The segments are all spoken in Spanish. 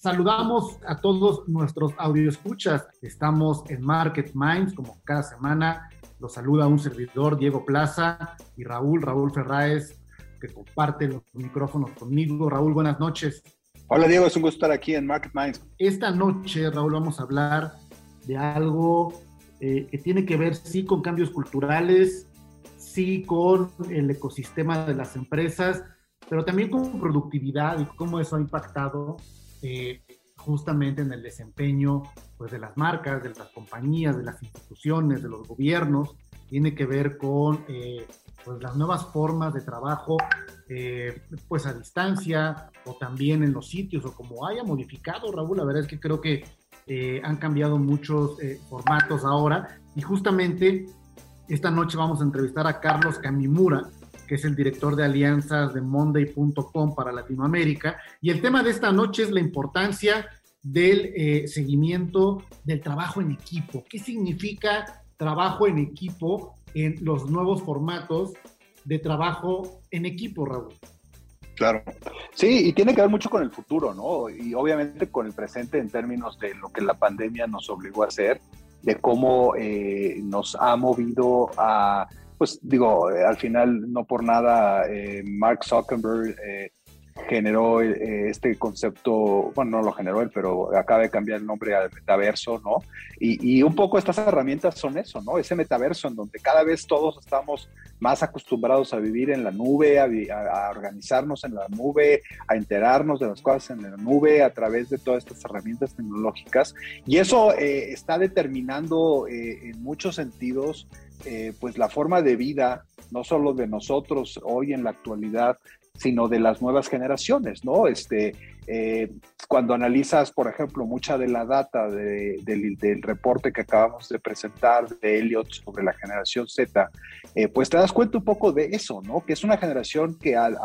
Saludamos a todos nuestros audioescuchas. Estamos en Market Minds, como cada semana. Los saluda un servidor, Diego Plaza, y Raúl, Raúl Ferráez, que comparte los micrófonos conmigo. Raúl, buenas noches. Hola Diego, es un gusto estar aquí en Market Minds. Esta noche, Raúl, vamos a hablar de algo eh, que tiene que ver, sí, con cambios culturales, sí, con el ecosistema de las empresas, pero también con productividad y cómo eso ha impactado eh, justamente en el desempeño pues, de las marcas, de las compañías, de las instituciones, de los gobiernos. Tiene que ver con eh, pues, las nuevas formas de trabajo, eh, pues a distancia o también en los sitios o como haya modificado, Raúl. La verdad es que creo que han cambiado muchos formatos ahora y justamente esta noche vamos a entrevistar a Carlos Camimura, que es el director de alianzas de Monday.com para Latinoamérica. Y el tema de esta noche es la importancia del eh, seguimiento del trabajo en equipo. ¿Qué significa trabajo en equipo en los nuevos formatos de trabajo en equipo, Raúl? Claro. Sí, y tiene que ver mucho con el futuro, ¿no? Y obviamente con el presente en términos de lo que la pandemia nos obligó a hacer, de cómo eh, nos ha movido a pues digo, eh, al final no por nada eh, Mark Zuckerberg eh, generó este concepto, bueno, no lo generó él, pero acaba de cambiar el nombre al metaverso, ¿no? Y, un poco estas herramientas son eso, ¿no? Ese metaverso en donde cada vez todos estamos más acostumbrados a vivir en la nube, a, organizarnos en la nube, a enterarnos de las cosas en la nube a través de todas estas herramientas tecnológicas. Y eso está determinando en muchos sentidos eh, pues la forma de vida, no solo de nosotros hoy en la actualidad, sino de las nuevas generaciones, ¿no? Este, eh, cuando analizas, por ejemplo, mucha de la data del, reporte que acabamos de presentar de Elliot sobre la generación Z, eh, pues te das cuenta un poco de eso, ¿no? Que es una generación que al,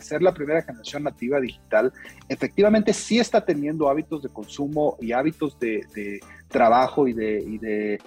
ser la primera generación nativa digital, efectivamente sí está teniendo hábitos de consumo y hábitos de, trabajo y de,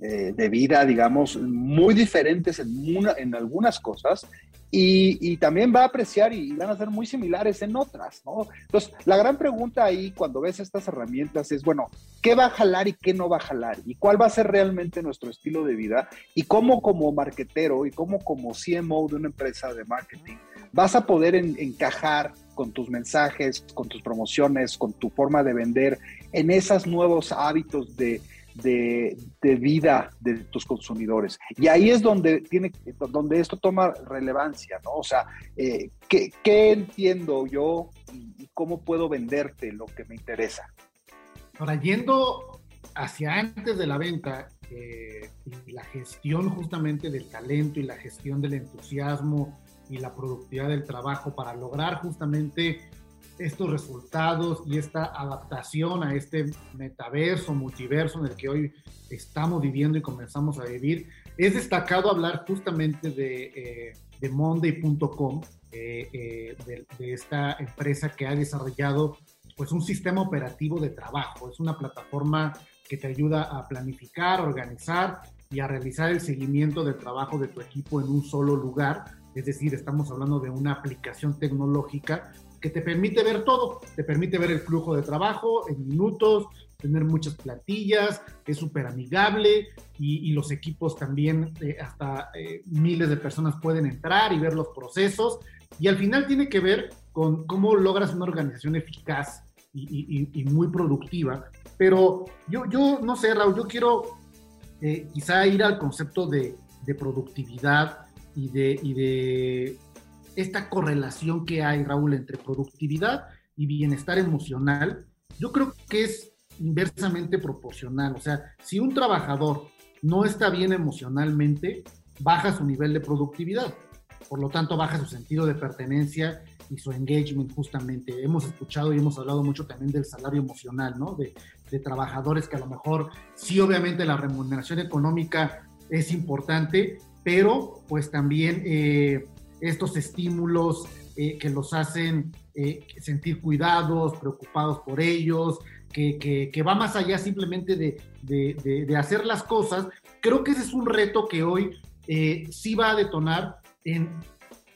eh, de vida, digamos, muy diferentes en, en algunas cosas y, también va a apreciar y van a ser muy similares en otras, ¿no? Entonces, la gran pregunta ahí cuando ves estas herramientas es, bueno, ¿qué va a jalar y qué no va a jalar? ¿Y cuál va a ser realmente nuestro estilo de vida? Y cómo como marketero y cómo como CMO de una empresa de marketing vas a poder encajar con tus mensajes, con tus promociones, con tu forma de vender en esos nuevos hábitos de de, vida de tus consumidores. Y ahí es donde, tiene, donde esto toma relevancia, ¿no? O sea, eh, ¿qué, entiendo yo y, cómo puedo venderte lo que me interesa? Ahora, yendo hacia antes de la venta, eh, y la gestión justamente del talento y la gestión del entusiasmo y la productividad del trabajo para lograr justamente estos resultados y esta adaptación a este metaverso, multiverso en el que hoy estamos viviendo y comenzamos a vivir, es destacado hablar justamente de, eh, Monday.com, eh, eh, de, esta empresa que ha desarrollado pues un sistema operativo de trabajo. Es una plataforma que te ayuda a planificar, organizar y a realizar el seguimiento del trabajo de tu equipo en un solo lugar. Es decir, estamos hablando de una aplicación tecnológica que te permite ver todo, te permite ver el flujo de trabajo en minutos, tener muchas plantillas, es súper amigable y, los equipos también, eh, hasta eh, miles de personas pueden entrar y ver los procesos y al final tiene que ver con cómo logras una organización eficaz y, muy productiva. Pero yo, no sé, Raúl, yo quiero eh, quizá ir al concepto de, productividad y de esta correlación que hay, Raúl, entre productividad y bienestar emocional, yo creo que es inversamente proporcional. O sea, si un trabajador no está bien emocionalmente, baja su nivel de productividad. Por lo tanto, baja su sentido de pertenencia y su engagement justamente. Hemos escuchado y hemos hablado mucho también del salario emocional, ¿no? De, trabajadores que a lo mejor sí obviamente la remuneración económica es importante, pero pues también eh, estos estímulos eh, que los hacen eh, sentir cuidados, preocupados por ellos, que, que, va más allá simplemente de, de, hacer las cosas, creo que ese es un reto que hoy sí va a detonar en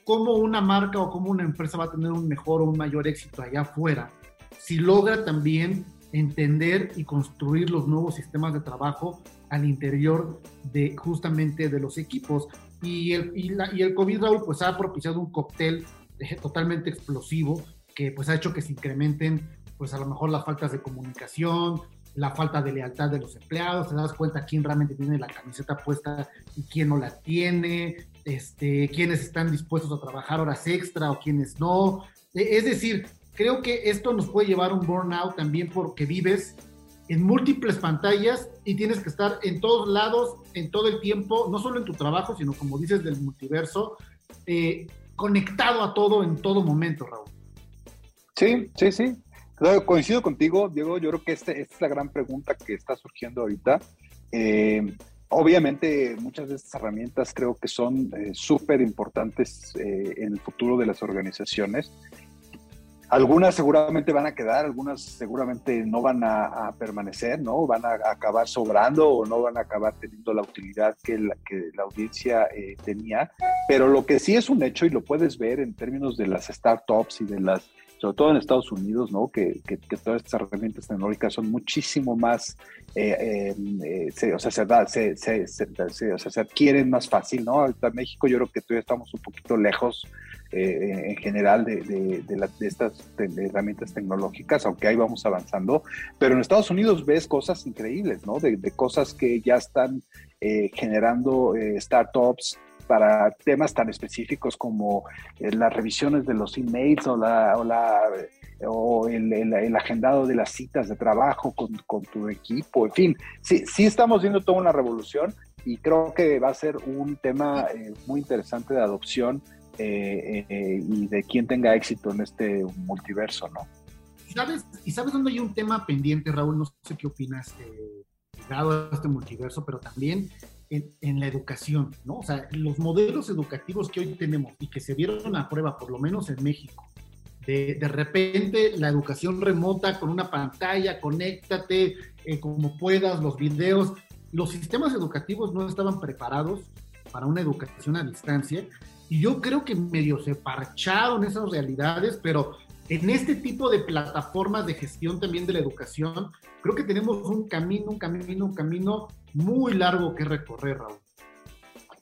cómo una marca o cómo una empresa va a tener un mejor o un mayor éxito allá afuera, si logra también entender y construir los nuevos sistemas de trabajo al interior de justamente de los equipos. Y el, y, la, y el COVID, Raúl, pues ha propiciado un cóctel eh, totalmente explosivo que pues ha hecho que se incrementen pues a lo mejor las faltas de comunicación, la falta de lealtad de los empleados, te das cuenta quién realmente tiene la camiseta puesta y quién no la tiene, este, quiénes están dispuestos a trabajar horas extra o quiénes no. E, es decir, creo que esto nos puede llevar a un burnout también porque vives en múltiples pantallas y tienes que estar en todos lados, en todo el tiempo, no solo en tu trabajo, sino como dices del multiverso, eh, conectado a todo en todo momento, Raúl. Sí, sí, sí. Coincido contigo, Diego. Yo creo que este, esta es la gran pregunta que está surgiendo ahorita. Eh, obviamente, muchas de estas herramientas creo que son eh, súper importantes en el futuro de las organizaciones. Algunas seguramente van a quedar, algunas seguramente no van a, permanecer, ¿no? Van a, acabar sobrando o no van a acabar teniendo la utilidad que la, que audiencia eh, tenía. Pero lo que sí es un hecho y lo puedes ver en términos de las startups y de las, sobre todo en Estados Unidos, ¿no? Que, que, todas estas herramientas tecnológicas son muchísimo más, o, sea, se, adquieren más fácil, ¿no? En México yo creo que todavía estamos un poquito lejos eh, en general de, de, estas herramientas tecnológicas, aunque ahí vamos avanzando. Pero en Estados Unidos ves cosas increíbles, ¿no? De, cosas que ya están eh, generando eh, startups para temas tan específicos como las revisiones de los emails o la, o la o el, agendado de las citas de trabajo con, con, tu equipo, en fin, sí, sí estamos viendo toda una revolución y creo que va a ser un tema muy interesante de adopción eh, eh, y de quién tenga éxito en este multiverso, ¿no? ¿Sabes, ¿Y sabes dónde hay un tema pendiente, Raúl? No sé qué opinas eh, a este multiverso, pero también en, la educación, ¿no? O sea, los modelos educativos que hoy tenemos y que se vieron a prueba, por lo menos en México, de, de repente la educación remota con una pantalla, conéctate eh, como puedas, los videos, los sistemas educativos no estaban preparados para una educación a distancia y yo creo que medio se parcharon esas realidades, pero en este tipo de plataformas de gestión también de la educación, creo que tenemos un camino, un camino, un camino muy largo que recorrer, Raúl.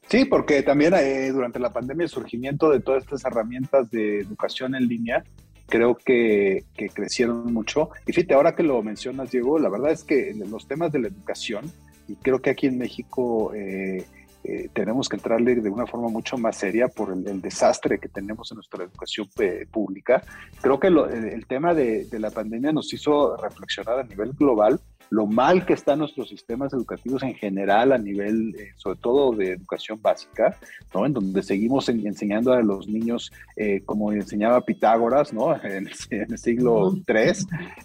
Sí, porque también eh, durante la pandemia el surgimiento de todas estas herramientas de educación en línea creo que, que, crecieron mucho. Y fíjate, ahora que lo mencionas, Diego, la verdad es que los temas de la educación, y creo que aquí en México eh, eh, tenemos que entrarle de una forma mucho más seria por el, desastre que tenemos en nuestra educación eh, pública. Creo que el, tema de, la pandemia nos hizo reflexionar a nivel global lo mal que están nuestros sistemas educativos en general a nivel, eh, sobre todo de educación básica, ¿no? En donde seguimos enseñando a los niños eh, como enseñaba Pitágoras, ¿no? En el, siglo III,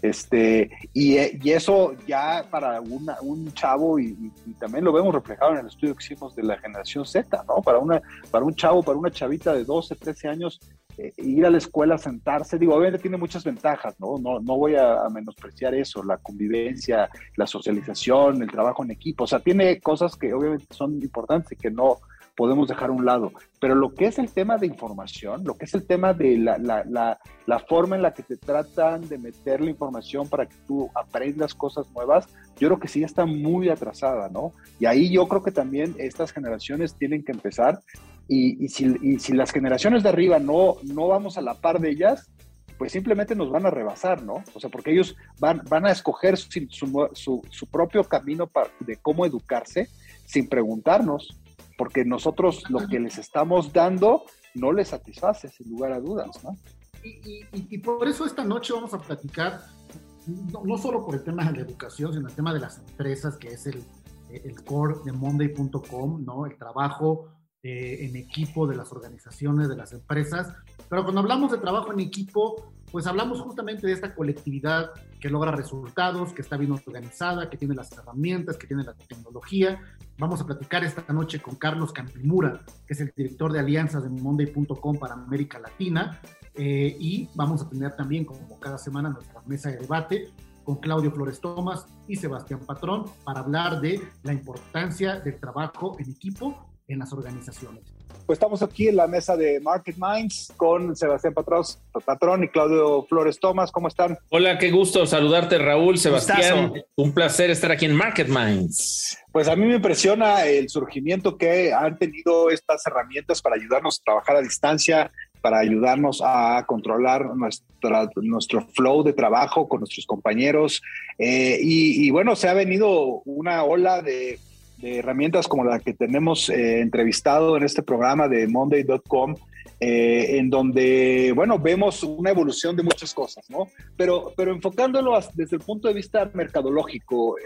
este, y, y, eso ya para una, un chavo, y, y, también lo vemos reflejado en el estudio que hicimos de la generación Z, ¿no? Para, una, para un chavo, para una chavita de 12, 13 años, eh, ir a la escuela, sentarse, digo, obviamente tiene muchas ventajas, ¿no? No, no voy a, menospreciar eso, la convivencia, la socialización, el trabajo en equipo, o sea, tiene cosas que obviamente son importantes y que no podemos dejar a un lado, pero lo que es el tema de información, lo que es el tema de la, la, la, la forma en la que te tratan de meter la información para que tú aprendas cosas nuevas, yo creo que sí está muy atrasada, ¿no? Y ahí yo creo que también estas generaciones tienen que empezar y, si, las generaciones de arriba no, no vamos a la par de ellas, pues simplemente nos van a rebasar, ¿no? O sea, porque ellos van, van a escoger su, su, propio camino para, de cómo educarse sin preguntarnos, porque nosotros lo que les estamos dando no les satisface, sin lugar a dudas, ¿no? Y, por eso esta noche vamos a platicar, no, solo por el tema de la educación, sino el tema de las empresas, que es el, el core de Monday.com, ¿no? El trabajo eh, en equipo de las organizaciones, de las empresas. Pero cuando hablamos de trabajo en equipo, pues hablamos justamente de esta colectividad que logra resultados, que está bien organizada, que tiene las herramientas, que tiene la tecnología. Vamos a platicar esta noche con Carlos Campimura, que es el director de alianzas de Monday.com para América Latina. Eh, y vamos a tener también, como cada semana, nuestra mesa de debate con Claudio Flores Tomás y Sebastián Patrón para hablar de la importancia del trabajo en equipo en las organizaciones. Pues estamos aquí en la mesa de Market Minds con Sebastián Patros, Patrón y Claudio Flores Tomás. ¿Cómo están? Hola, qué gusto saludarte, Raúl, Sebastián. Un placer estar aquí en Market Minds. Pues a mí me impresiona el surgimiento que han tenido estas herramientas para ayudarnos a trabajar a distancia, para ayudarnos a controlar nuestra, nuestro flow de trabajo con nuestros compañeros. Eh, y, bueno, se ha venido una ola de, herramientas como la que tenemos eh, entrevistado en este programa de Monday.com. Eh, en donde, bueno, vemos una evolución de muchas cosas, ¿no? Pero, pero enfocándolo desde el punto de vista mercadológico,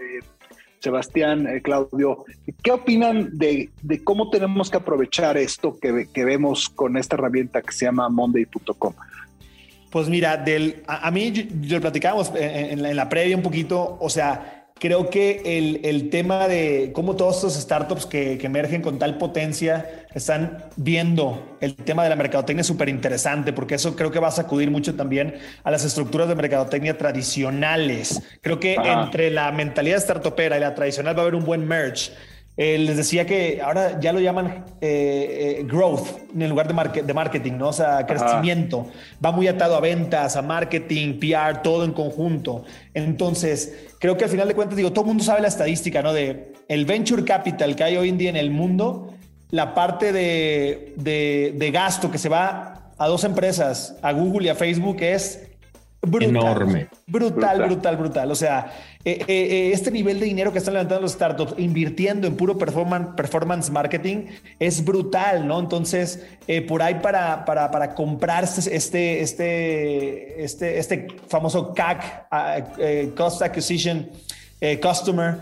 Sebastián, eh, Claudio, ¿qué opinan de, cómo tenemos que aprovechar esto que, vemos con esta herramienta que se llama Monday.com? Pues mira, del, a, mí yo, lo platicábamos en, en, la previa un poquito, o sea, creo que el, el, tema de cómo todos estos startups que, que, emergen con tal potencia están viendo el tema de la mercadotecnia súper interesante, porque eso creo que va a sacudir mucho también a las estructuras de mercadotecnia tradicionales. Creo que entre la mentalidad startupera y la tradicional va a haber un buen merge. Eh, les decía que ahora ya lo llaman eh, eh, growth en lugar de, de, marketing, ¿no? O sea, crecimiento. Va muy atado a ventas, a marketing, PR, todo en conjunto. Entonces, creo que al final de cuentas, digo, todo el mundo sabe la estadística, ¿no? De el venture capital que hay hoy en día en el mundo, la parte de, de, de gasto que se va a dos empresas, a Google y a Facebook, es Brutal, enorme. Brutal, brutal, brutal, O sea, eh, eh, eh, este nivel de dinero que están levantando los startups invirtiendo en puro performance, marketing es brutal, ¿no? Entonces, por ahí para, para, para comprar este, este, este, este famoso CAC, Cost Acquisition Customer,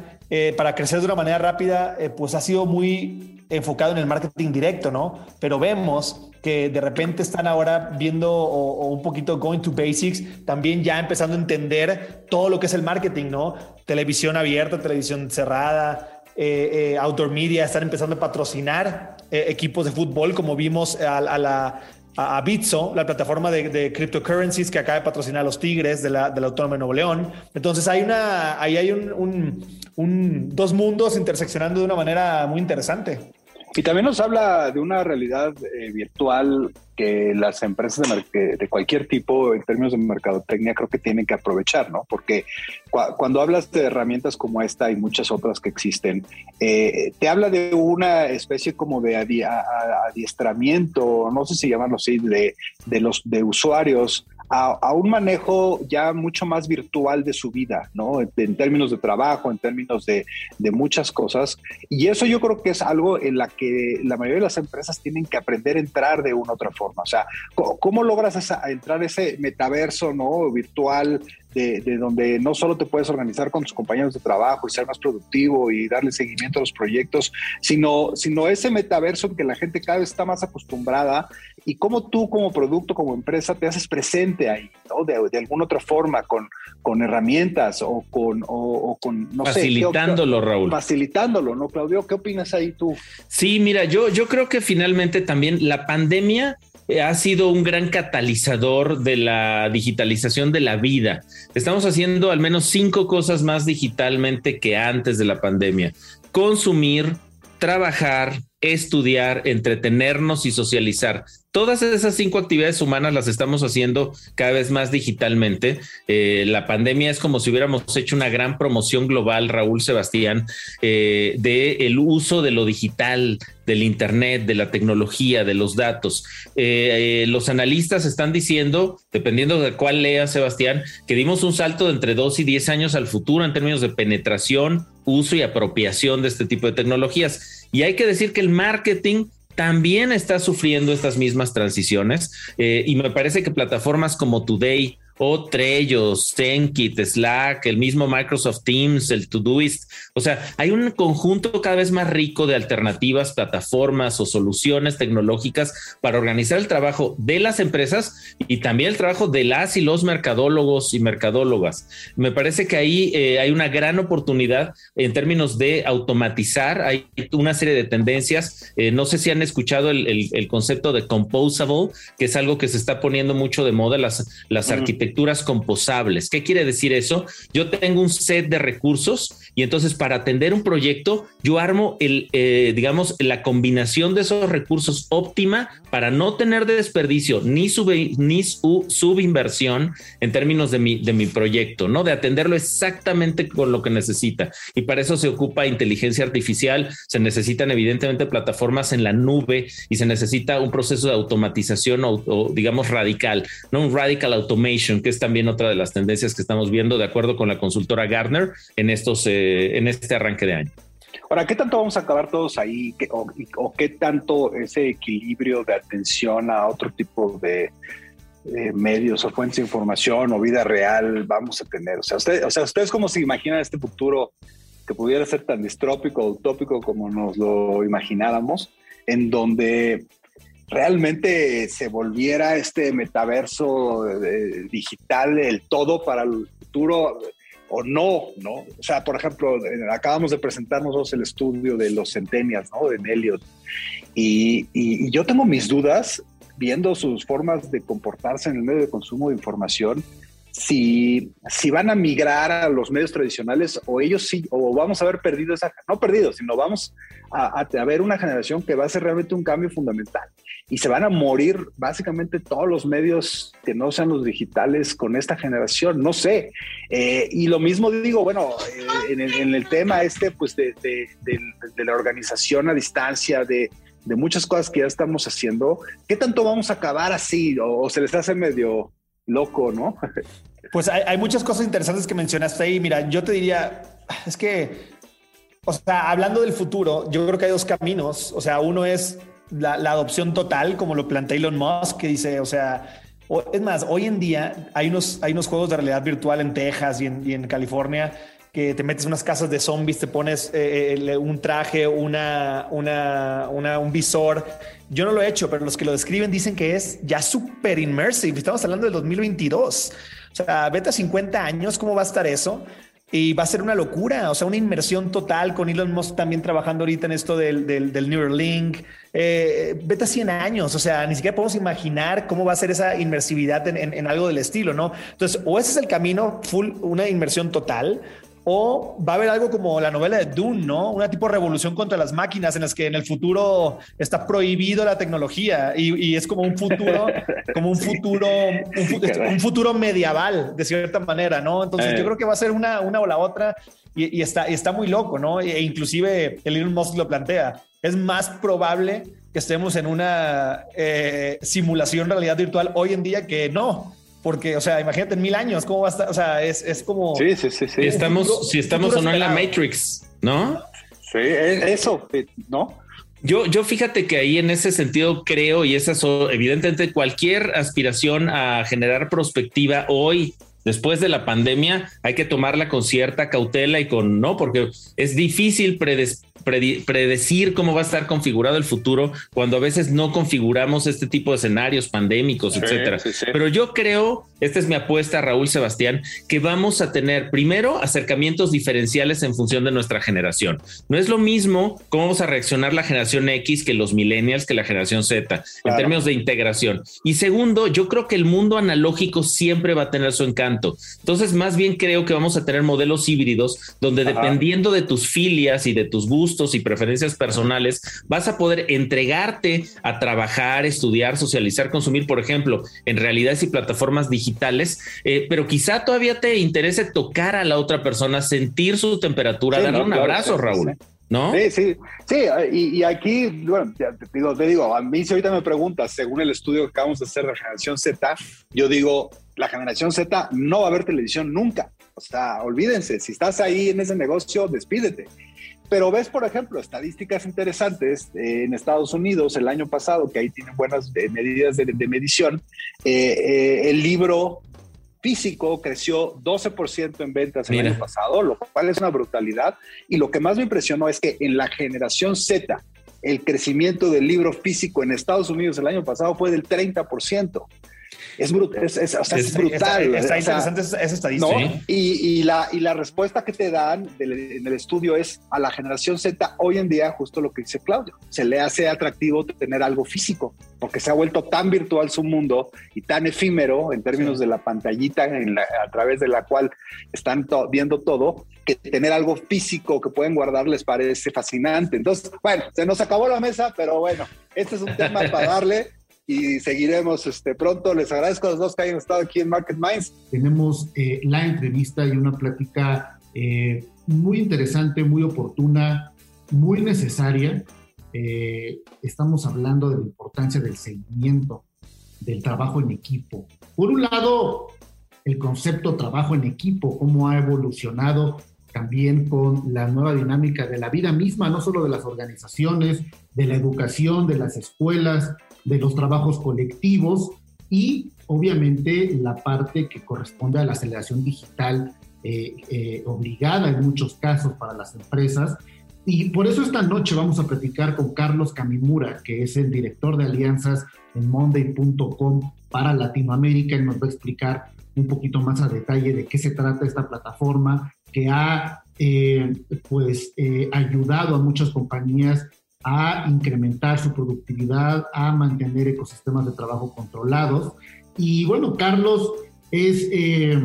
para crecer de una manera rápida, pues ha sido muy enfocado en el marketing directo, ¿no? Pero vemos que de repente están ahora viendo o, un poquito going to basics, también ya empezando a entender todo lo que es el marketing, ¿no? Televisión abierta, televisión cerrada, eh, eh, outdoor media, están empezando a patrocinar eh, equipos de fútbol, como vimos a, la a, Bitso, la plataforma de, cryptocurrencies que acaba de patrocinar a los Tigres de la, de la Autónoma de Nuevo León. Entonces hay una, ahí hay un, un, dos mundos interseccionando de una manera muy interesante. Y también nos habla de una realidad eh, virtual que las empresas de, de, cualquier tipo, en términos de mercadotecnia, creo que tienen que aprovechar, ¿no? Porque cuando hablas de herramientas como esta y muchas otras que existen, eh, te habla de una especie como de adiestramiento, no sé si llamarlo así, de, de los de usuarios a, un manejo ya mucho más virtual de su vida, ¿no? En, términos de trabajo, en términos de, muchas cosas. Y eso yo creo que es algo en la que la mayoría de las empresas tienen que aprender a entrar de una u otra forma. O sea, ¿cómo, logras esa, entrar ese metaverso, ¿no? Virtual de, donde no solo te puedes organizar con tus compañeros de trabajo y ser más productivo y darle seguimiento a los proyectos, sino, sino ese metaverso en que la gente cada vez está más acostumbrada y cómo tú como producto, como empresa, te haces presente ahí, ¿no? De, de alguna otra forma, con, con herramientas o con, o, con no Facilitándolo, Raúl. Facilitándolo, ¿no, Claudio? ¿Qué opinas ahí tú? Sí, mira, yo, yo creo que finalmente también la pandemia ha sido un gran catalizador de la digitalización de la vida. Estamos haciendo al menos cinco cosas más digitalmente que antes de la pandemia. Consumir, trabajar, estudiar, entretenernos y socializar. Todas esas cinco actividades humanas las estamos haciendo cada vez más digitalmente. Eh, la pandemia es como si hubiéramos hecho una gran promoción global, Raúl Sebastián, eh, de el uso de lo digital, del Internet, de la tecnología, de los datos. Eh, los analistas están diciendo, dependiendo de cuál lea Sebastián, que dimos un salto de entre dos y diez años al futuro en términos de penetración, uso y apropiación de este tipo de tecnologías. Y hay que decir que el marketing también está sufriendo estas mismas transiciones eh, y me parece que plataformas como Today o Trello, Zenkit, Slack, el mismo Microsoft Teams, el Todoist. O sea, hay un conjunto cada vez más rico de alternativas, plataformas o soluciones tecnológicas para organizar el trabajo de las empresas y también el trabajo de las y los mercadólogos y mercadólogas. Me parece que ahí eh, hay una gran oportunidad en términos de automatizar. Hay una serie de tendencias. Eh, no sé si han escuchado el, concepto de composable, que es algo que se está poniendo mucho de moda, las, las arquitecturas composables. ¿Qué quiere decir eso? Yo tengo un set de recursos y entonces para atender un proyecto, yo armo el, eh, digamos, la combinación de esos recursos óptima para no tener de desperdicio ni, su, subinversión en términos de mi, de mi proyecto, ¿no? De atenderlo exactamente con lo que necesita. Y para eso se ocupa inteligencia artificial, se necesitan evidentemente plataformas en la nube y se necesita un proceso de automatización o, digamos radical, ¿no? Un radical automation, que es también otra de las tendencias que estamos viendo de acuerdo con la consultora Gartner en estos, eh, en este arranque de año. Ahora, ¿qué tanto vamos a acabar todos ahí? o, qué tanto ese equilibrio de atención a otro tipo de, medios o fuentes de información o vida real vamos a tener? O sea, o sea, ¿ustedes cómo se imaginan este futuro que pudiera ser tan distrópico o utópico como nos lo imagináramos, en donde realmente se volviera este metaverso eh, digital el todo para el futuro? o no, ¿no? O sea, por ejemplo, acabamos de presentarnos el estudio de los centenias, ¿no? De Elliot. Y, yo tengo mis dudas viendo sus formas de comportarse en el medio de consumo de información, si, si van a migrar a los medios tradicionales o ellos sí, o vamos a haber perdido esa, no perdido, sino vamos a, a, a ver una generación que va a hacer realmente un cambio fundamental y se van a morir básicamente todos los medios que no sean los digitales con esta generación, no sé. Eh, y lo mismo digo, bueno, eh, en, el, tema este, pues de, la organización a distancia, de, muchas cosas que ya estamos haciendo, ¿qué tanto vamos a acabar así? O, se les hace medio loco, ¿no? Pues hay, hay muchas cosas interesantes que mencionaste ahí. Mira, yo te diría, es que, o sea, hablando del futuro, yo creo que hay dos caminos. O sea, uno es la, adopción total, como lo plantea Elon Musk, que dice, o sea, es más, hoy en día hay unos, hay unos juegos de realidad virtual en Texas y en, California que te metes unas casas de zombies, te pones eh, eh, un traje, una, un visor. Yo no lo he hecho, pero los que lo describen dicen que es ya súper immersive. Estamos hablando del 2022. O sea, vete a 50 años, ¿cómo va a estar eso? Y va a ser una locura, o sea, una inmersión total con Elon Musk también trabajando ahorita en esto del, del, del Neuralink. Eh, vete a 100 años, o sea, ni siquiera podemos imaginar cómo va a ser esa inmersividad en, en, algo del estilo, ¿no? Entonces, o ese es el camino full, una inmersión total, o va a haber algo como la novela de Dune, ¿no? Una tipo de revolución contra las máquinas en las que en el futuro está prohibido la tecnología y, es como un futuro, como un futuro, un, futuro medieval de cierta manera, ¿no? Entonces yo eh. creo que va a ser una, una o la otra y, está, está muy loco, ¿no? E inclusive el Elon Musk lo plantea. Es más probable que estemos en una eh, simulación realidad virtual hoy en día que no. Porque, o sea, imagínate en mil años, ¿cómo va a estar? O sea, es, es como... Sí, sí, sí. sí. Estamos, si estamos o no en la Matrix, ¿no? Sí, eso, eh, ¿no? Yo, yo fíjate que ahí en ese sentido creo, y esa es evidentemente cualquier aspiración a generar perspectiva hoy, después de la pandemia, hay que tomarla con cierta cautela y con no, porque es difícil predecir cómo va a estar configurado el futuro cuando a veces no configuramos este tipo de escenarios pandémicos, etcétera. Pero yo creo, esta es mi apuesta, Raúl Sebastián, que vamos a tener primero acercamientos diferenciales en función de nuestra generación. No es lo mismo cómo vamos a reaccionar la generación X que los millennials, que la generación Z, en términos de integración. Y segundo, yo creo que el mundo analógico siempre va a tener su encanto. Entonces, más bien creo que vamos a tener modelos híbridos donde dependiendo de tus filias y de tus gustos, y preferencias personales, vas a poder entregarte a trabajar, estudiar, socializar, consumir, por ejemplo, en realidades y plataformas digitales, eh, pero quizá todavía te interese tocar a la otra persona, sentir su temperatura, darle un abrazo, Raúl. ¿No? Sí, sí, sí, y, aquí, bueno, te digo, te digo, a mí si ahorita me preguntas, según el estudio que acabamos de hacer de la generación Z, yo digo, la generación Z no va a ver televisión nunca. O sea, olvídense, si estás ahí en ese negocio, despídete. Pero ves, por ejemplo, estadísticas interesantes eh, en Estados Unidos el año pasado, que ahí tienen buenas eh, medidas de, medición. Eh, el libro físico creció 12% en ventas el año pasado, lo cual es una brutalidad. Y lo que más me impresionó es que en la generación Z, el crecimiento del libro físico en Estados Unidos el año pasado fue del 30%. Es, es, brutal. Está, interesante esa, estadística. Y, la, y la respuesta que te dan en el estudio es a la generación Z hoy en día, justo lo que dice Claudio, se le hace atractivo tener algo físico, porque se ha vuelto tan virtual su mundo y tan efímero en términos de la pantallita a través de la cual están viendo todo, que tener algo físico que pueden guardar les parece fascinante. Entonces, bueno, se nos acabó la mesa, pero bueno, este es un tema para darle y seguiremos este, pronto. Les agradezco a los dos que hayan estado aquí en Market Minds. Tenemos eh, la entrevista y una plática eh, muy interesante, muy oportuna, muy necesaria. Eh, estamos hablando de la importancia del seguimiento, del trabajo en equipo. Por un lado, el concepto trabajo en equipo, cómo ha evolucionado también con la nueva dinámica de la vida misma, no solo de las organizaciones, de la educación, de las escuelas, de los trabajos colectivos y obviamente la parte que corresponde a la aceleración digital eh, eh, obligada en muchos casos para las empresas. Y por eso esta noche vamos a platicar con Carlos Camimura, que es el director de alianzas en Monday.com para Latinoamérica. y nos va a explicar un poquito más a detalle de qué se trata esta plataforma que ha eh, pues, ayudado a muchas compañías a incrementar su productividad, a mantener ecosistemas de trabajo controlados. Y bueno, Carlos es eh,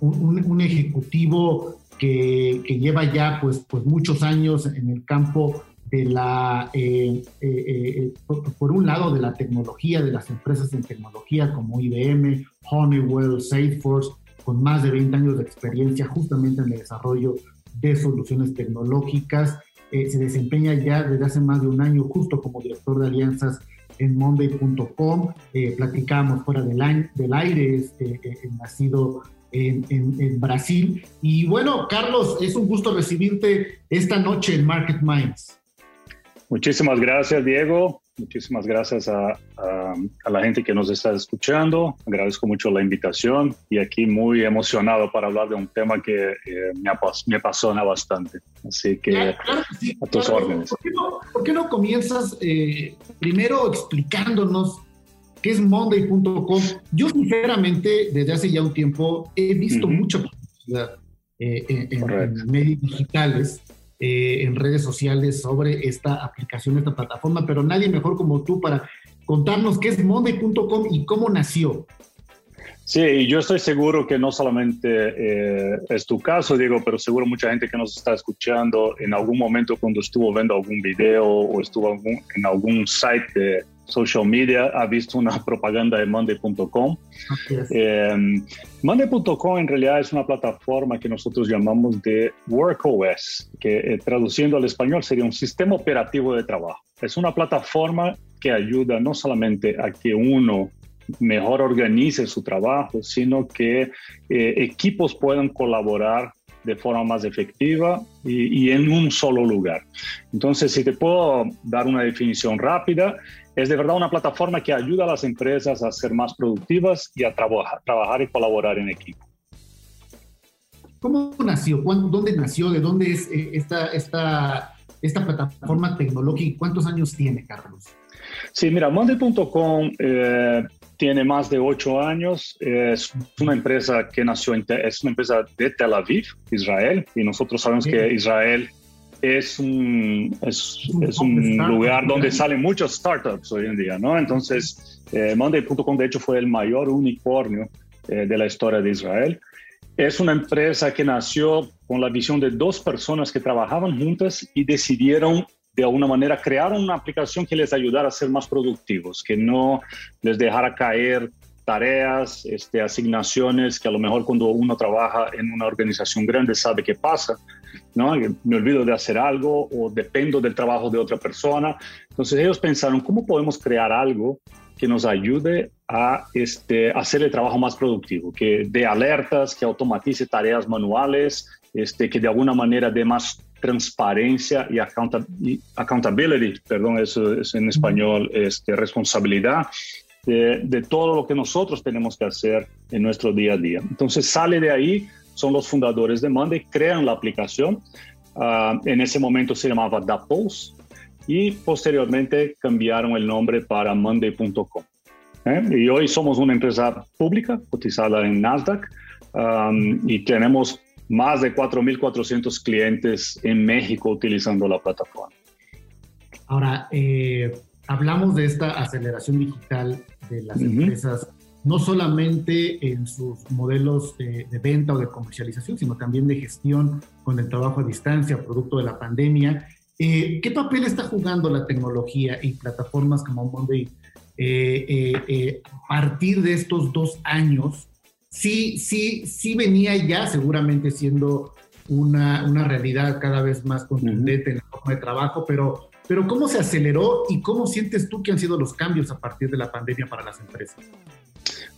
un, ejecutivo que, lleva ya pues, pues muchos años en el campo de la, eh, eh, por, un lado, de la tecnología, de las empresas en tecnología como IBM, Honeywell, Salesforce, con más de 20 años de experiencia justamente en el desarrollo de soluciones tecnológicas eh, se desempeña ya desde hace más de un año justo como director de alianzas en monday.com. Eh, platicamos fuera del, del aire, este, eh, nacido en, en, Brasil. Y bueno, Carlos, es un gusto recibirte esta noche en Market Minds. Muchísimas gracias, Diego. Muchísimas gracias a, la gente que nos está escuchando. Agradezco mucho la invitación y aquí muy emocionado para hablar de un tema que eh, me, me, apasiona bastante. Así que a tus órdenes. ¿por qué, no, comienzas eh, primero explicándonos qué es Monday.com? Yo sinceramente desde hace ya un tiempo he visto mucha publicidad eh, en medios digitales eh, en redes sociales sobre esta aplicación, esta plataforma, pero nadie mejor como tú para contarnos qué es Monday.com y cómo nació. Sí, yo estoy seguro que no solamente eh, es tu caso, Diego, pero seguro mucha gente que nos está escuchando en algún momento cuando estuvo viendo algún video o estuvo en algún site de social media ha visto una propaganda de Monday.com. Eh, Monday.com en realidad es una plataforma que nosotros llamamos de WorkOS, que eh, traduciendo al español sería un sistema operativo de trabajo. Es una plataforma que ayuda no solamente a que uno mejor organice su trabajo, sino que eh, equipos puedan colaborar de forma más efectiva y, y, en un solo lugar. Entonces, si te puedo dar una definición rápida, es de verdad una plataforma que ayuda a las empresas a ser más productivas y a trabajar, trabajar y colaborar en equipo. ¿Cómo nació? ¿Dónde nació? ¿De dónde es eh, esta, esta, esta plataforma tecnológica? ¿Cuántos años tiene, Carlos? Sí, mira, Monday.com eh, tiene más de ocho años. Es una empresa que nació, en, es una empresa de Tel Aviv, Israel, y nosotros sabemos que Israel es un, es, es un lugar donde salen muchos startups hoy en día, ¿no? Entonces, eh, Monday.com de hecho fue el mayor unicornio eh, de la historia de Israel. Es una empresa que nació con la visión de dos personas que trabajaban juntas y decidieron de alguna manera crear una aplicación que les ayudara a ser más productivos, que no les dejara caer tareas, este, asignaciones que a lo mejor cuando uno trabaja en una organización grande sabe qué pasa, ¿no? Me olvido de hacer algo o dependo del trabajo de otra persona. Entonces ellos pensaron, ¿cómo podemos crear algo que nos ayude a este, hacer el trabajo más productivo, que dé alertas, que automatice tareas manuales, este, que de alguna manera dé más transparencia y, accountability, perdón, eso es en español, este, responsabilidad de, todo lo que nosotros tenemos que hacer en nuestro día a día. Entonces sale de ahí, son los fundadores de Monday, crean la aplicación. Ah, en ese momento se llamaba DaPulse y posteriormente cambiaron el nombre para Monday.com. ¿eh? Y hoy somos una empresa pública cotizada en Nasdaq y tenemos más de 4.400 clientes en México utilizando la plataforma. Ahora, eh, hablamos de esta aceleración digital de las empresas, no solamente en sus modelos de, venta o de comercialización, sino también de gestión con el trabajo a distancia, producto de la pandemia. Eh, ¿Qué papel está jugando la tecnología y plataformas como Monday eh, a partir de estos dos años sí, sí, sí venía ya seguramente siendo una, una realidad cada vez más contundente en la forma de trabajo, pero, pero ¿cómo se aceleró y cómo sientes tú que han sido los cambios a partir de la pandemia para las empresas?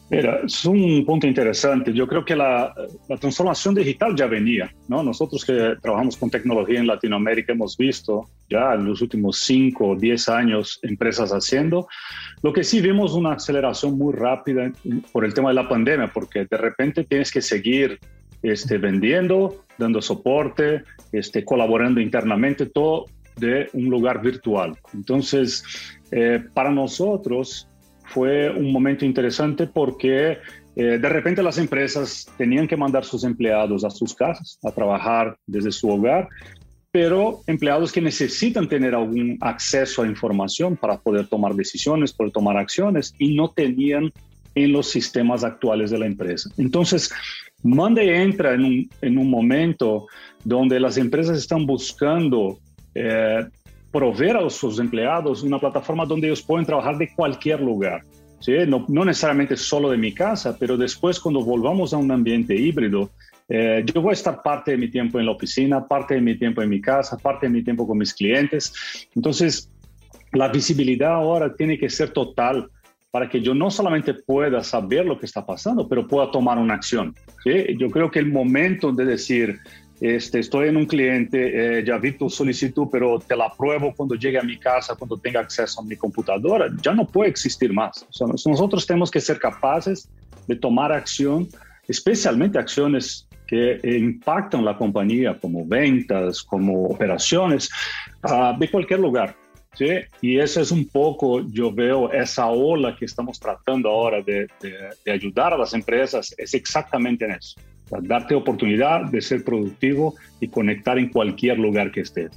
Mira, es un punto interesante. Yo creo que la, la, transformación digital ya venía, ¿no? Nosotros que trabajamos con tecnología en Latinoamérica hemos visto ya en los últimos 5 o 10 años empresas haciendo. Lo que sí vimos una aceleración muy rápida por el tema de la pandemia, porque de repente tienes que seguir este, vendiendo, dando soporte, este, colaborando internamente, todo de un lugar virtual. Entonces, eh, para nosotros, fue un momento interesante porque eh, de repente las empresas tenían que mandar sus empleados a sus casas a trabajar desde su hogar, pero empleados que necesitan tener algún acceso a información para poder tomar decisiones, poder tomar acciones y no tenían en los sistemas actuales de la empresa. Entonces, Monday entra en un, en un momento donde las empresas están buscando eh, proveer a sus empleados una plataforma donde ellos pueden trabajar de cualquier lugar. ¿sí? No, no, necesariamente solo de mi casa, pero después cuando volvamos a un ambiente híbrido, eh, yo voy a estar parte de mi tiempo en la oficina, parte de mi tiempo en mi casa, parte de mi tiempo con mis clientes. Entonces, la visibilidad ahora tiene que ser total para que yo no solamente pueda saber lo que está pasando, pero pueda tomar una acción. ¿sí? Yo creo que el momento de decir, este, estoy en un cliente, eh, ya vi tu solicitud, pero te la apruebo cuando llegue a mi casa, cuando tenga acceso a mi computadora, ya no puede existir más. nosotros tenemos que ser capaces de tomar acción, especialmente acciones que impactan la compañía, como ventas, como operaciones, uh, de cualquier lugar. ¿sí? Y eso es un poco, yo veo esa ola que estamos tratando ahora de, de, de ayudar a las empresas, es exactamente en eso darte oportunidad de ser productivo y conectar en cualquier lugar que estés.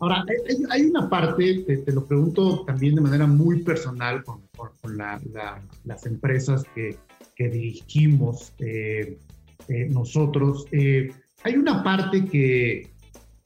Ahora, hay, una parte, te, lo pregunto también de manera muy personal con, las empresas que, dirigimos eh, eh, nosotros. Eh, hay una parte que,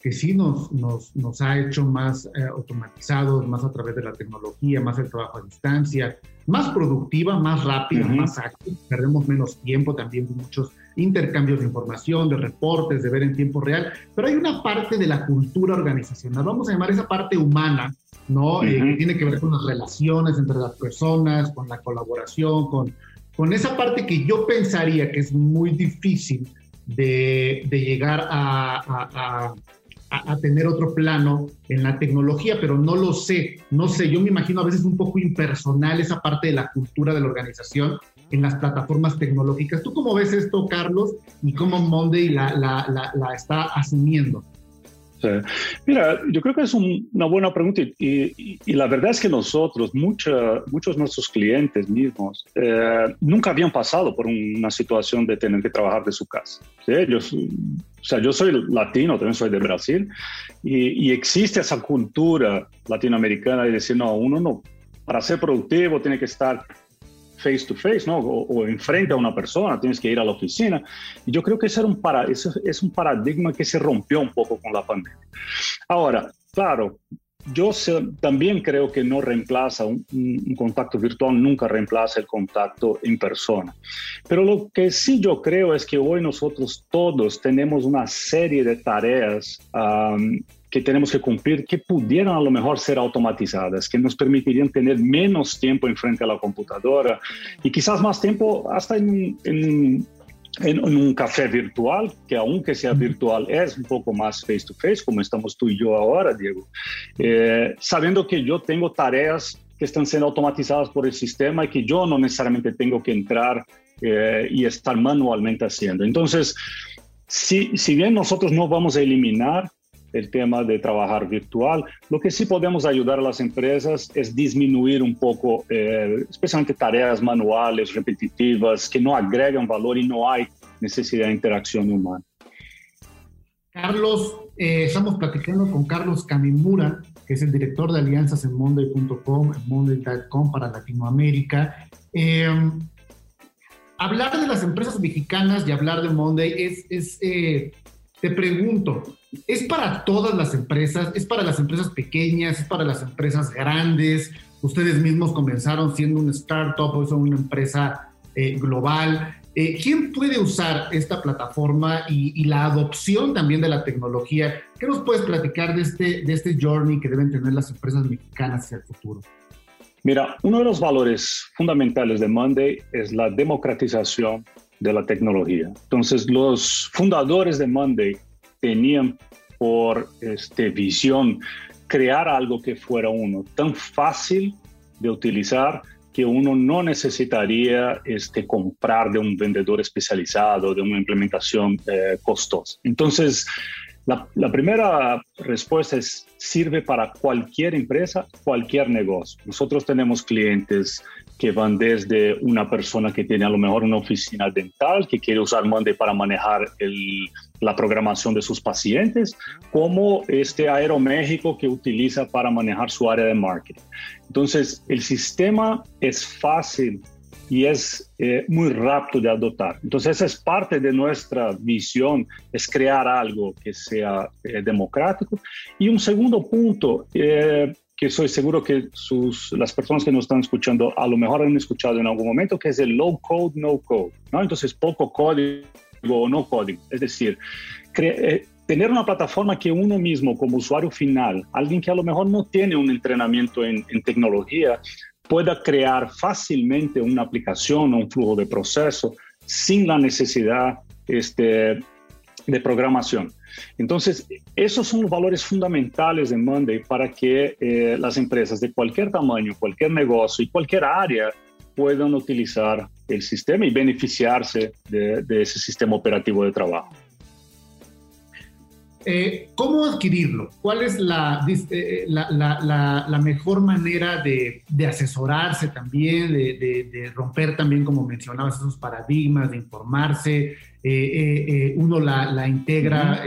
que sí nos, nos, nos ha hecho más eh, automatizados, más a través de la tecnología, más el trabajo a distancia, más productiva, más rápida, más ágil, perdemos menos tiempo también muchos intercambios de información, de reportes, de ver en tiempo real, pero hay una parte de la cultura organizacional, vamos a llamar esa parte humana, ¿no? Eh, que tiene que ver con las relaciones entre las personas, con la colaboración, con, con esa parte que yo pensaría que es muy difícil de, de llegar a a, tener otro plano en la tecnología, pero no lo sé, no sé, yo me imagino a veces un poco impersonal esa parte de la cultura de la organización en las plataformas tecnológicas. ¿Tú cómo ves esto, Carlos, y cómo Monday la, la, la, está asumiendo? Mira, yo creo que es una buena pregunta y, y, la verdad es que nosotros, muchos de nuestros clientes mismos, eh, nunca habían pasado por una situación de tener que trabajar de su casa. ¿sí? O sea, yo soy latino, también soy de Brasil, y, existe esa cultura latinoamericana de decir, no, uno no, para ser productivo tiene que estar face to face, ¿no? O, enfrente a una persona, tienes que ir a la oficina. Y yo creo que ese, era eso es un paradigma que se rompió un poco con la pandemia. Ahora, claro, yo también creo que no reemplaza un, contacto virtual, nunca reemplaza el contacto en persona. Pero lo que sí yo creo es que hoy nosotros todos tenemos una serie de tareas que tenemos que cumplir que pudieran a lo mejor ser automatizadas, que nos permitirían tener menos tiempo en frente a la computadora y quizás más tiempo hasta en, en en, un café virtual, que aunque sea virtual es un poco más face to face, como estamos tú y yo ahora, Diego, eh, sabiendo que yo tengo tareas que están siendo automatizadas por el sistema y que yo no necesariamente tengo que entrar eh, y estar manualmente haciendo. Entonces, si, si bien nosotros no vamos a eliminar el tema de trabajar virtual. Lo que sí podemos ayudar a las empresas es disminuir un poco, eh, especialmente tareas manuales, repetitivas, que no agregan valor y no hay necesidad de interacción humana. Carlos, eh, estamos platicando con Carlos Kamimura, que es el director de alianzas en Monday.com, Monday.com para Latinoamérica. Eh, hablar de las empresas mexicanas y hablar de Monday es, es te pregunto, ¿es para todas las empresas? ¿Es para las empresas pequeñas? ¿Es para las empresas grandes? Ustedes mismos comenzaron siendo un startup, o son una empresa eh, global. Eh, ¿Quién puede usar esta plataforma y, la adopción también de la tecnología? ¿Qué nos puedes platicar de este, de este journey que deben tener las empresas mexicanas hacia el futuro? Mira, uno de los valores fundamentales de Monday es la democratización de la tecnología. Entonces, los fundadores de Monday tenían por este, visión crear algo que fuera uno tan fácil de utilizar que uno no necesitaría este, comprar de un vendedor especializado, de una implementación eh, costosa. Entonces, la, la, primera respuesta es, sirve para cualquier empresa, cualquier negocio. Nosotros tenemos clientes que van desde una persona que tiene a lo mejor una oficina dental, que quiere usar Monday para manejar el, la programación de sus pacientes, como este Aeroméxico que utiliza para manejar su área de marketing. Entonces, el sistema es fácil y es eh, muy rápido de adoptar. Entonces, esa es parte de nuestra visión, es crear algo que sea eh, democrático. Y un segundo punto, eh, que soy seguro que sus, las personas que nos están escuchando a lo mejor han escuchado en algún momento, que es el low code, no code, ¿no? Entonces, poco código o no código. Es decir, eh, tener una plataforma que uno mismo, como usuario final, alguien que a lo mejor no tiene un entrenamiento en, tecnología, pueda crear fácilmente una aplicación o un flujo de proceso sin la necesidad este, de programación. Entonces, esos son los valores fundamentales de Monday para que eh, las empresas de cualquier tamaño, cualquier negocio y cualquier área puedan utilizar el sistema y beneficiarse de, ese sistema operativo de trabajo. Eh, ¿Cómo adquirirlo? ¿Cuál es la, eh, la, mejor manera de, asesorarse también, de, romper también, como mencionabas, esos paradigmas, de informarse? Eh, uno la, integra,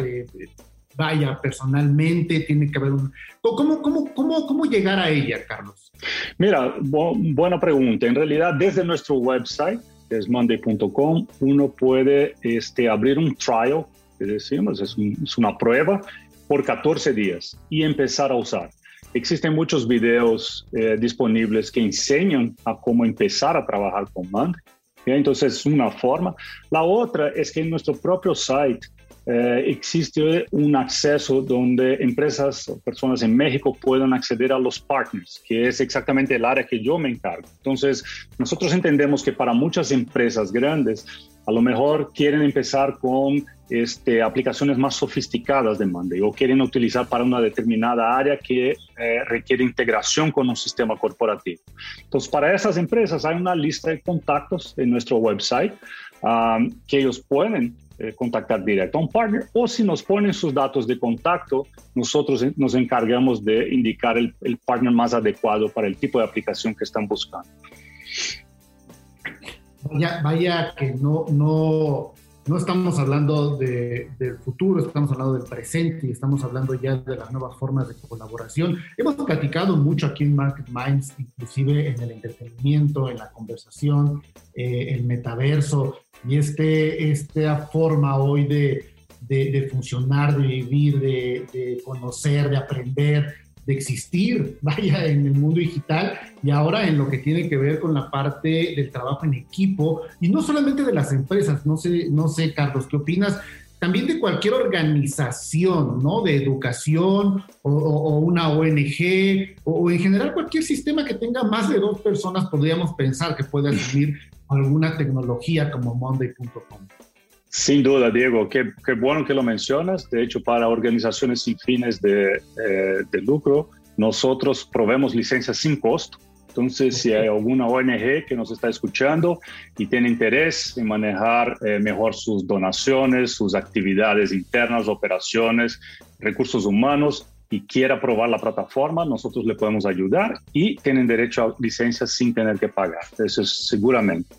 vaya, personalmente, tiene que haber un... ¿Cómo, cómo, cómo, cómo llegar a ella, Carlos? Mira, buena pregunta. En realidad, desde nuestro website, que es monday.com, uno puede este, abrir un trial decimos, es, es una prueba por 14 días y empezar a usar. Existen muchos videos eh, disponibles que enseñan a cómo empezar a trabajar con Monday. Entonces, es una forma. La otra es que en nuestro propio site eh, existe un acceso donde empresas o personas en México puedan acceder a los partners, que es exactamente el área que yo me encargo. Entonces, nosotros entendemos que para muchas empresas grandes, a lo mejor quieren empezar con este, aplicaciones más sofisticadas de Monday o quieren utilizar para una determinada área que eh, requiere integración con un sistema corporativo. Entonces, para esas empresas hay una lista de contactos en nuestro website um, que ellos pueden eh, contactar directo a un partner o si nos ponen sus datos de contacto, nosotros nos encargamos de indicar el, el partner más adecuado para el tipo de aplicación que están buscando. Vaya, vaya que no, no, no estamos hablando de, del futuro, estamos hablando del presente y estamos hablando ya de las nuevas formas de colaboración. Hemos platicado mucho aquí en Market Minds, inclusive en el entretenimiento, en la conversación, eh, el metaverso y este, esta forma hoy de, de, funcionar, de vivir, de, de conocer, de aprender, de existir, vaya, en el mundo digital y ahora en lo que tiene que ver con la parte del trabajo en equipo y no solamente de las empresas, no sé, no sé, Carlos, ¿qué opinas? También de cualquier organización, ¿no? De educación o, una ONG o, o, en general cualquier sistema que tenga más de dos personas podríamos pensar que puede asumir alguna tecnología como Monday.com. Sin duda, Diego, qué, bueno que lo mencionas. De hecho, para organizaciones sin fines de, eh, lucro, nosotros proveemos licencias sin costo Entonces, si hay alguna ONG que nos está escuchando y tiene interés en manejar eh, mejor sus donaciones, sus actividades internas, operaciones, recursos humanos y quiera probar la plataforma, nosotros le podemos ayudar y tienen derecho a licencias sin tener que pagar. Eso es seguramente.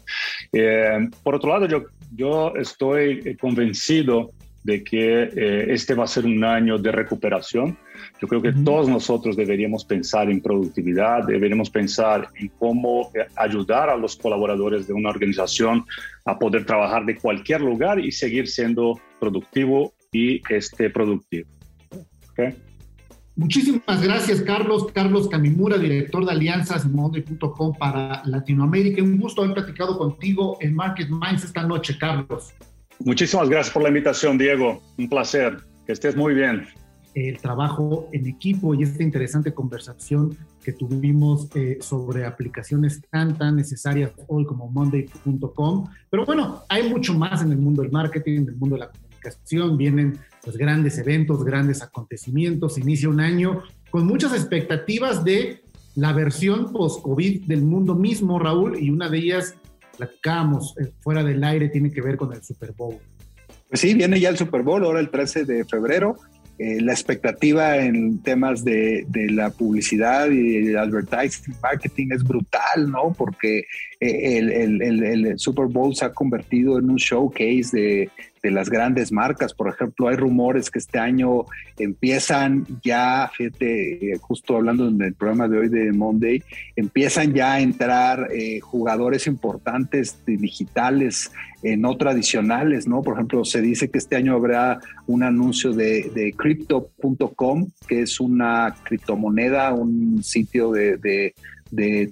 Eh, por otro lado, yo, yo estoy convencido de que eh, este va a ser un año de recuperación. Yo creo que todos nosotros deberíamos pensar en productividad, deberíamos pensar en cómo eh, ayudar a los colaboradores de una organización a poder trabajar de cualquier lugar y seguir siendo productivo y este, productivo. Muchísimas gracias, Carlos. Carlos Camimura, director de alianzas en Monday.com para Latinoamérica. Un gusto haber platicado contigo en Market Minds esta noche, Carlos. Muchísimas gracias por la invitación, Diego. Un placer. Que estés muy bien. El trabajo en equipo y esta interesante conversación que tuvimos eh, sobre aplicaciones tan, tan necesarias hoy como Monday.com. Pero bueno, hay mucho más en el mundo del marketing, en el mundo de la comunicación. Vienen pues, grandes eventos, grandes acontecimientos. inicia un año con muchas expectativas de la versión post-COVID del mundo mismo, Raúl, y una de ellas platicábamos eh, fuera del aire tiene que ver con el Super Bowl. Pues sí, viene ya el Super Bowl, ahora el 13 de febrero. Eh, la expectativa en temas de, de, la publicidad y el advertising marketing es brutal, ¿no? Porque eh, el, el, el, Super Bowl se ha convertido en un showcase de, de las grandes marcas. Por ejemplo, hay rumores que este año empiezan ya, fíjate, eh, justo hablando en el programa de hoy de Monday, empiezan ya a entrar eh, jugadores importantes digitales, eh, no tradicionales, ¿no? Por ejemplo, se dice que este año habrá un anuncio de, de Crypto.com, que es una criptomoneda, un sitio de de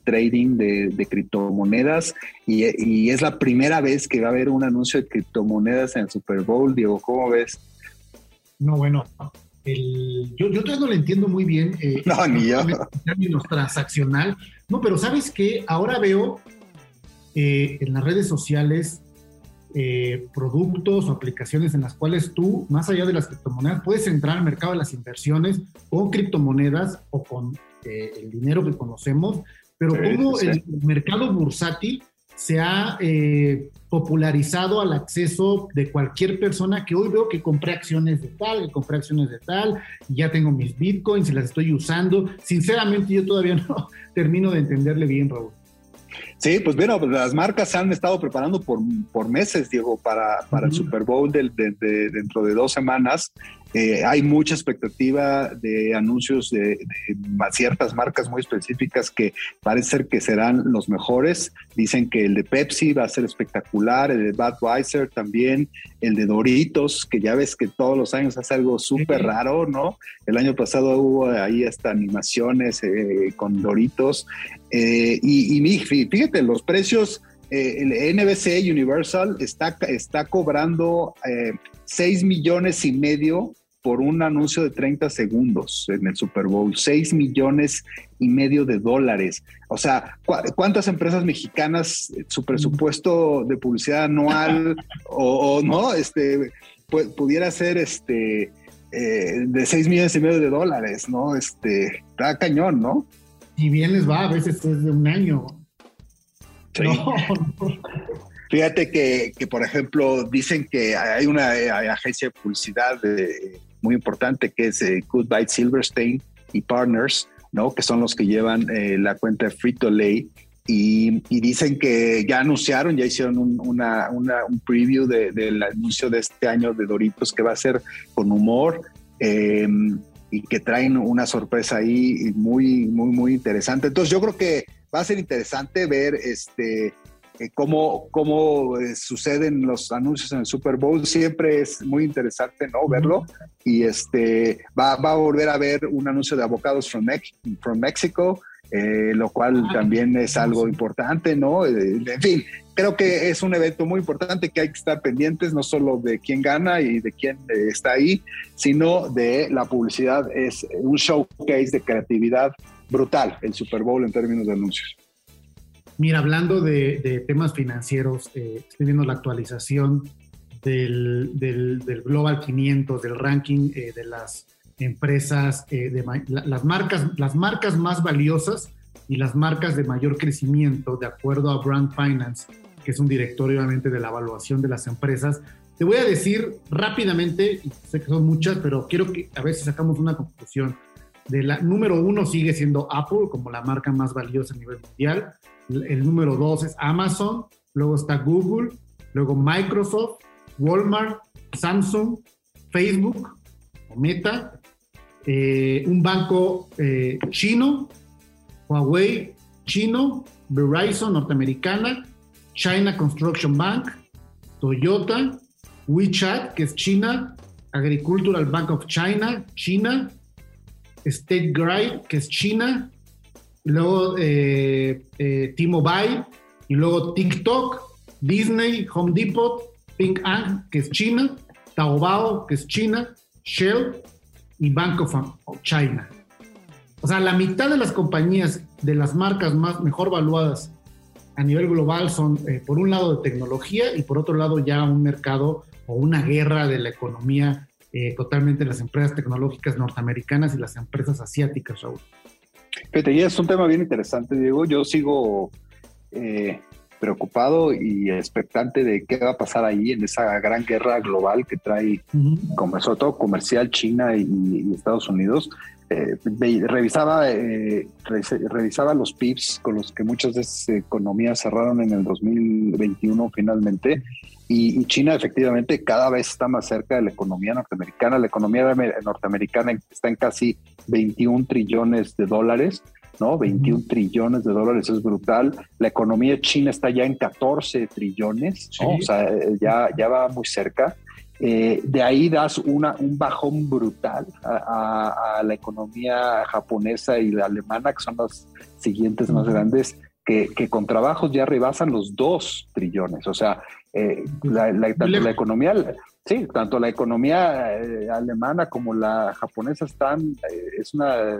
trading de, criptomonedas y, es la primera vez que va a haber un anuncio de criptomonedas en el Super Bowl. Diego, ¿cómo ves? No, bueno, yo, yo todavía no lo entiendo muy bien. Eh, no, ni yo. En términos transaccional. No, pero ¿sabes qué? Ahora veo eh, en las redes sociales eh, productos o aplicaciones en las cuales tú, más allá de las criptomonedas, puedes entrar al mercado de las inversiones con criptomonedas o con eh, el dinero que conocemos, pero cómo el mercado bursátil se ha eh, popularizado al acceso de cualquier persona que hoy veo que compré acciones de tal, que compré acciones de tal, ya tengo mis bitcoins y las estoy usando. Sinceramente yo todavía no termino de entenderle bien, Raúl. Sí, pues bueno, pues las marcas han estado preparando por, por meses, Diego, para, para el Super Bowl de, dentro de dos semanas. Eh, hay mucha expectativa de anuncios de, ciertas marcas muy específicas que parece ser que serán los mejores. Dicen que el de Pepsi va a ser espectacular, el de Budweiser también, el de Doritos, que ya ves que todos los años hace algo súper raro, ¿no? El año pasado hubo ahí hasta animaciones eh, con Doritos. Eh, y, y fíjate, los precios, el NBC Universal está, está cobrando 6 millones y medio por un anuncio de 30 segundos en el Super Bowl, 6 millones y medio de dólares. O sea, ¿cuántas empresas mexicanas su presupuesto de publicidad anual o, no este pudiera ser este eh, de 6 millones y medio de dólares, ¿no? Este, está cañón, ¿no? Y bien les va, a veces es de un año. Fíjate que, que, por ejemplo, dicen que hay una eh, agencia de publicidad de, muy importante que es eh, Goodbye Silverstein y Partners, ¿no? que son los que llevan eh, la cuenta de Frito Lay. Y, dicen que ya anunciaron, ya hicieron un, una, un preview del anuncio de este año de Doritos que va a ser con humor em, y que traen una sorpresa ahí muy, muy, muy interesante. Entonces yo creo que va a ser interesante ver este, eh, cómo, cómo eh, suceden los anuncios en el Super Bowl. Siempre es muy interesante ¿no? verlo. Y este va, va a volver a ver un anuncio de Avocados from, from Mexico, eh, lo cual ah, también es algo importante, ¿no? en fin, creo que es un evento muy importante que hay que estar pendientes, no solo de quién gana y de quién está ahí, sino de la publicidad. Es un showcase de creatividad brutal, el Super Bowl en términos de anuncios. Mira, hablando de, temas financieros, eh, estoy viendo la actualización del, Global 500, del ranking eh, de las empresas, eh, de las, marcas, las marcas más valiosas y las marcas de mayor crecimiento, de acuerdo a Brand Finance, que es un directorio obviamente de la evaluación de las empresas. Te voy a decir rápidamente, sé que son muchas, pero quiero que a ver si sacamos una conclusión. De la número uno sigue siendo Apple como la marca más valiosa a nivel mundial. El número dos es Amazon, luego está Google, luego Microsoft, Walmart, Samsung, Facebook Meta, eh, un banco eh, chino, Huawei chino, Verizon norteamericana, China Construction Bank, Toyota, WeChat, que es China, Agricultural Bank of China, China, State Grid, que es China, luego eh, T-Mobile, y luego TikTok, Disney, Home Depot, Ping An, que es China, Taobao, que es China, Shell y Bank of China. O sea, la mitad de las compañías de las marcas más mejor valuadas a nivel global son, eh, por un lado, de tecnología y por otro lado, ya un mercado o una guerra de la economía eh, totalmente las empresas tecnológicas norteamericanas y las empresas asiáticas, Raúl. Fíjate, y es un tema bien interesante, Diego. Yo sigo eh, preocupado y expectante de qué va a pasar ahí en esa gran guerra global que trae, como sobre todo comercial, China y, Estados Unidos. Eh, revisaba, eh, revisaba los PIBs con los que muchas de esas economías cerraron en el 2021 finalmente y, y, China efectivamente cada vez está más cerca de la economía norteamericana. La economía norteamericana está en casi 21 trillones de dólares ¿no? 21 trillones de dólares es brutal. La economía china está ya en 14 trillones, o sea, eh, ya, ya va muy cerca. Eh, de ahí das una, un bajón brutal a, la economía japonesa y la alemana, que son las siguientes más grandes, que, con trabajos ya rebasan los 2 trillones. O sea, eh, la, tanto la economía, sí, tanto la economía alemana como la japonesa están, es una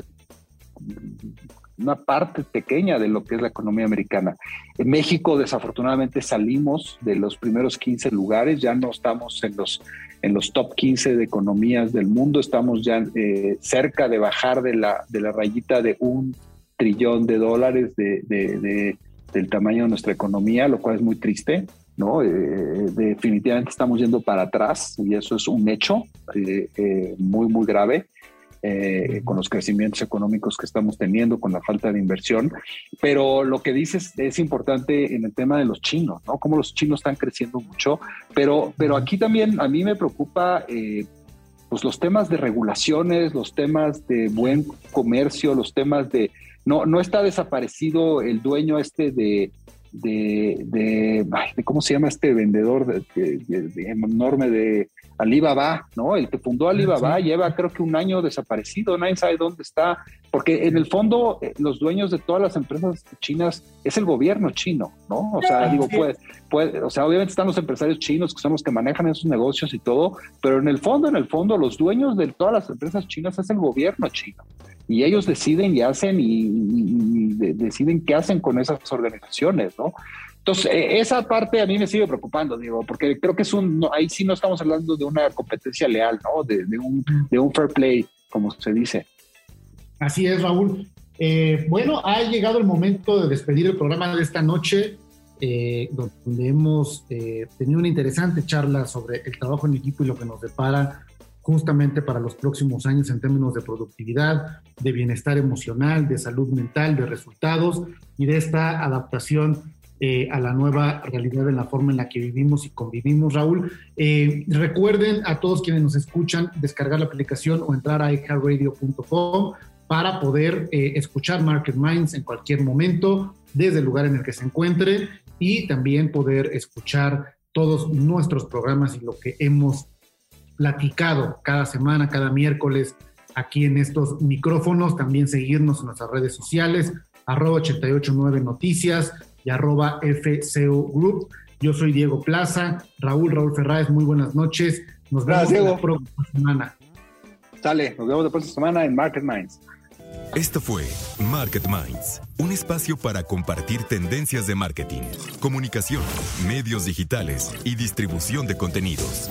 una parte pequeña de lo que es la economía americana. En México, desafortunadamente, salimos de los primeros 15 lugares, ya no estamos en los, en los top 15 de economías del mundo, estamos ya eh, cerca de bajar de la, de la rayita de un trillón de dólares de, del tamaño de nuestra economía, lo cual es muy triste. ¿No? Eh, definitivamente estamos yendo para atrás y eso es un hecho eh, muy, muy grave. Eh, con los crecimientos económicos que estamos teniendo, con la falta de inversión. Pero lo que dices es importante en el tema de los chinos, ¿no? Cómo los chinos están creciendo mucho, pero, pero aquí también a mí me preocupa... Eh, pues los temas de regulaciones, los temas de buen comercio, los temas de no no está desaparecido el dueño este de de, de, cómo se llama este vendedor de, enorme de Alibaba, ¿no? El que fundó Alibaba lleva creo que un año desaparecido, nadie sabe dónde está, porque en el fondo eh, los dueños de todas las empresas chinas es el gobierno chino, ¿no? O sea, digo, pues, pues, o sea, obviamente están los empresarios chinos que son los que manejan esos negocios y todo, pero en el fondo, en el fondo, los dueños de todas las empresas chinas es el gobierno chino y ellos deciden y hacen y, deciden qué hacen con esas organizaciones, ¿no? Entonces, e, esa parte a mí me sigue preocupando, digo, porque creo que es un, ahí sí no estamos hablando de una competencia leal, ¿no? De, un, de un fair play, como se dice. Así es, Raúl. Eh, bueno, ha llegado el momento de despedir el programa de esta noche, eh, donde hemos eh, tenido una interesante charla sobre el trabajo en equipo y lo que nos depara justamente para los próximos años en términos de productividad, de bienestar emocional, de salud mental, de resultados y de esta adaptación eh, a la nueva realidad en la forma en la que vivimos y convivimos, Raúl. Eh, recuerden a todos quienes nos escuchan descargar la aplicación o entrar a iHeartRadio.com para poder eh, escuchar Market Minds en cualquier momento, desde el lugar en el que se encuentre y también poder escuchar todos nuestros programas y lo que hemos platicado cada semana, cada miércoles aquí en estos micrófonos. También seguirnos en nuestras redes sociales, arroba 889 Noticias y arroba FCO Group. Yo soy Diego Plaza, Raúl, Raúl Ferráez, muy buenas noches. Nos vemos la próxima semana. Sale, nos vemos la próxima semana en Market Minds. Esto fue Market Minds, un espacio para compartir tendencias de marketing, comunicación, medios digitales y distribución de contenidos.